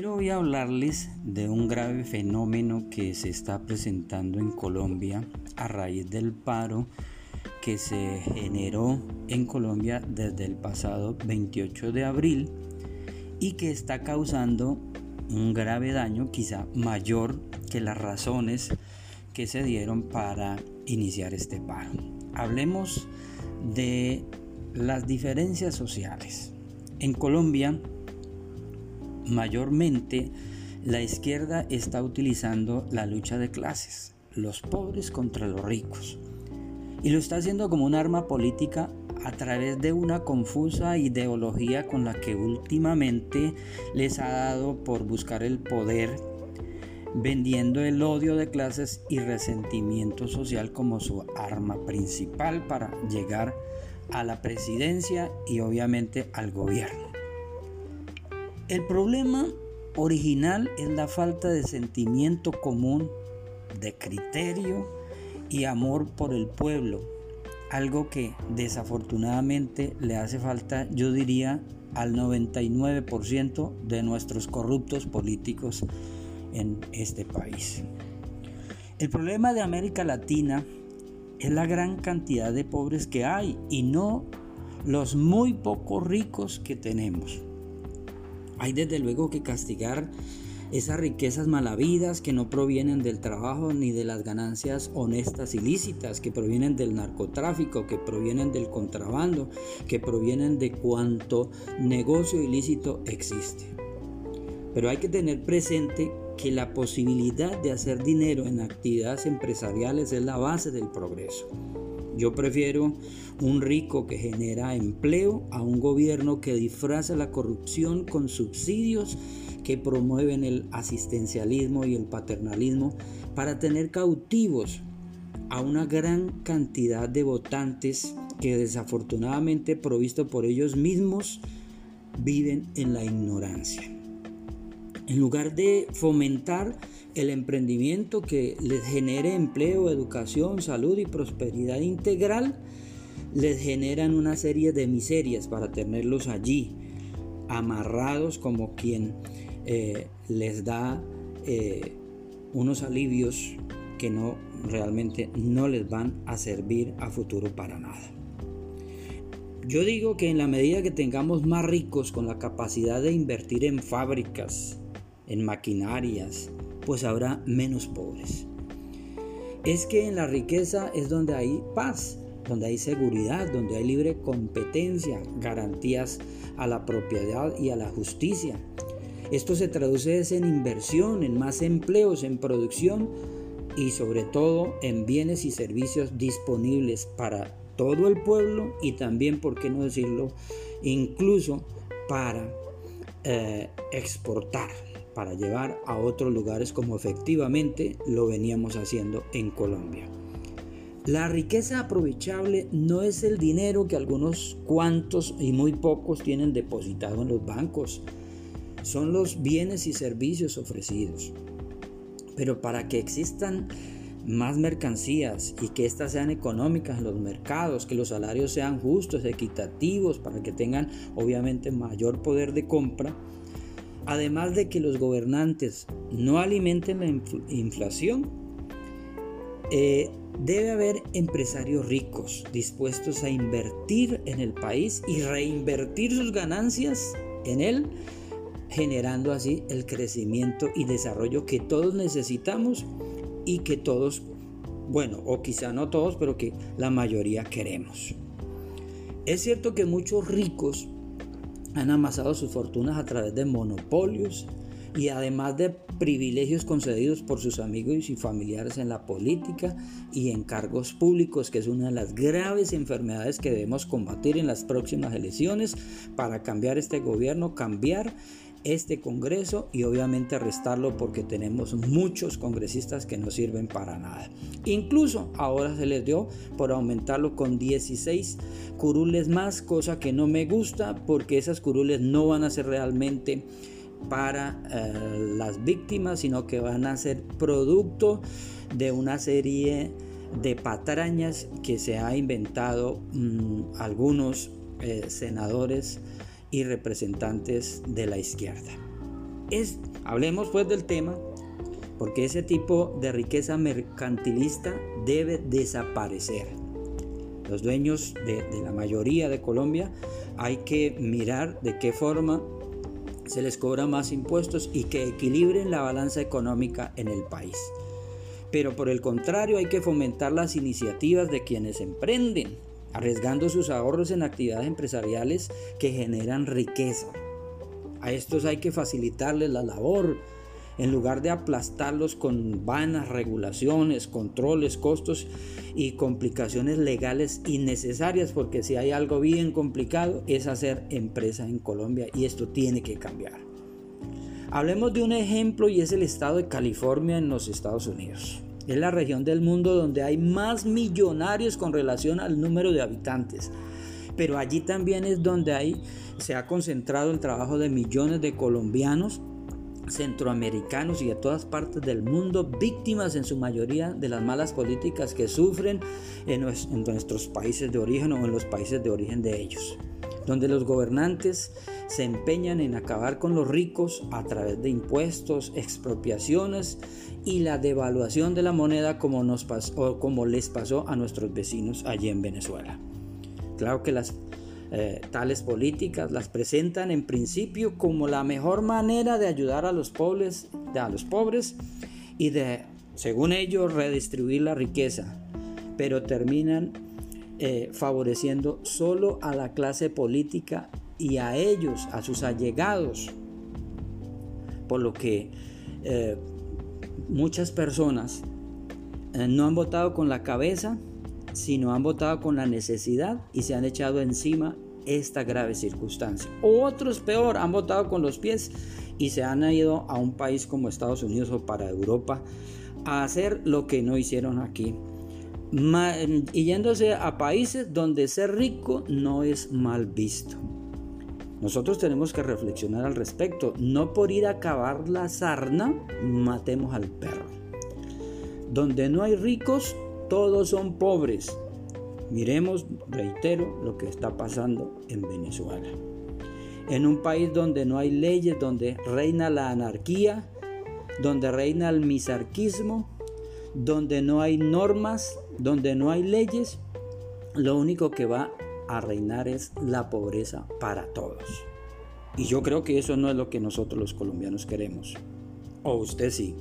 Quiero hoy hablarles de un grave fenómeno que se está presentando en Colombia a raíz del paro que se generó en Colombia desde el pasado 28 de abril y que está causando un grave daño, quizá mayor que las razones que se dieron para iniciar este paro. Hablemos de las diferencias sociales. En Colombia, mayormente la izquierda está utilizando la lucha de clases, los pobres contra los ricos. Y lo está haciendo como un arma política a través de una confusa ideología con la que últimamente les ha dado por buscar el poder, vendiendo el odio de clases y resentimiento social como su arma principal para llegar a la presidencia y obviamente al gobierno. El problema original es la falta de sentimiento común, de criterio y amor por el pueblo, algo que desafortunadamente le hace falta, yo diría, al 99% de nuestros corruptos políticos en este país. El problema de América Latina es la gran cantidad de pobres que hay y no los muy pocos ricos que tenemos. Hay desde luego que castigar esas riquezas malavidas que no provienen del trabajo ni de las ganancias honestas y lícitas, que provienen del narcotráfico, que provienen del contrabando, que provienen de cuanto negocio ilícito existe. Pero hay que tener presente que la posibilidad de hacer dinero en actividades empresariales es la base del progreso. Yo prefiero un rico que genera empleo a un gobierno que disfraza la corrupción con subsidios que promueven el asistencialismo y el paternalismo para tener cautivos a una gran cantidad de votantes que desafortunadamente provisto por ellos mismos viven en la ignorancia. En lugar de fomentar el emprendimiento que les genere empleo, educación, salud y prosperidad integral, les generan una serie de miserias para tenerlos allí, amarrados como quien eh, les da eh, unos alivios que no realmente no les van a servir a futuro para nada. Yo digo que en la medida que tengamos más ricos con la capacidad de invertir en fábricas, en maquinarias, pues habrá menos pobres. Es que en la riqueza es donde hay paz, donde hay seguridad, donde hay libre competencia, garantías a la propiedad y a la justicia. Esto se traduce en inversión, en más empleos, en producción y sobre todo en bienes y servicios disponibles para todo el pueblo y también, por qué no decirlo, incluso para eh, exportar para llevar a otros lugares como efectivamente lo veníamos haciendo en Colombia. La riqueza aprovechable no es el dinero que algunos cuantos y muy pocos tienen depositado en los bancos, son los bienes y servicios ofrecidos. Pero para que existan más mercancías y que éstas sean económicas en los mercados, que los salarios sean justos, equitativos, para que tengan obviamente mayor poder de compra, Además de que los gobernantes no alimenten la inflación, eh, debe haber empresarios ricos dispuestos a invertir en el país y reinvertir sus ganancias en él, generando así el crecimiento y desarrollo que todos necesitamos y que todos, bueno, o quizá no todos, pero que la mayoría queremos. Es cierto que muchos ricos han amasado sus fortunas a través de monopolios y además de privilegios concedidos por sus amigos y familiares en la política y en cargos públicos, que es una de las graves enfermedades que debemos combatir en las próximas elecciones para cambiar este gobierno, cambiar este Congreso y obviamente restarlo porque tenemos muchos congresistas que no sirven para nada. Incluso ahora se les dio por aumentarlo con 16 curules más, cosa que no me gusta porque esas curules no van a ser realmente para eh, las víctimas, sino que van a ser producto de una serie de patrañas que se ha inventado mm, algunos eh, senadores y representantes de la izquierda. Es, hablemos pues del tema, porque ese tipo de riqueza mercantilista debe desaparecer. Los dueños de, de la mayoría de Colombia hay que mirar de qué forma se les cobra más impuestos y que equilibren la balanza económica en el país. Pero por el contrario hay que fomentar las iniciativas de quienes emprenden, arriesgando sus ahorros en actividades empresariales que generan riqueza. A estos hay que facilitarles la labor, en lugar de aplastarlos con vanas regulaciones, controles, costos y complicaciones legales innecesarias, porque si hay algo bien complicado es hacer empresa en Colombia y esto tiene que cambiar. Hablemos de un ejemplo y es el estado de California en los Estados Unidos. Es la región del mundo donde hay más millonarios con relación al número de habitantes. Pero allí también es donde hay, se ha concentrado el trabajo de millones de colombianos centroamericanos y de todas partes del mundo, víctimas en su mayoría de las malas políticas que sufren en, nuestros países de origen o en los países de origen de ellos, donde los gobernantes se empeñan en acabar con los ricos a través de impuestos, expropiaciones y la devaluación de la moneda como, nos pasó, como les pasó a nuestros vecinos allí en Venezuela. Claro que las eh, tales políticas las presentan en principio como la mejor manera de ayudar a los pobres, a los pobres y de, según ellos, redistribuir la riqueza, pero terminan eh, favoreciendo solo a la clase política y a ellos, a sus allegados, por lo que eh, muchas personas no han votado con la cabeza sino han votado con la necesidad y se han echado encima esta grave circunstancia. Otros peor, han votado con los pies y se han ido a un país como Estados Unidos o para Europa a hacer lo que no hicieron aquí. Y yéndose a países donde ser rico no es mal visto. Nosotros tenemos que reflexionar al respecto. No por ir a acabar la sarna, matemos al perro. Donde no hay ricos, todos son pobres. Miremos, reitero, lo que está pasando en Venezuela. En un país donde no hay leyes, donde reina la anarquía, donde reina el misarquismo, donde no hay normas, donde no hay leyes, lo único que va a reinar es la pobreza para todos. Y yo creo que eso no es lo que nosotros los colombianos queremos. O usted sí.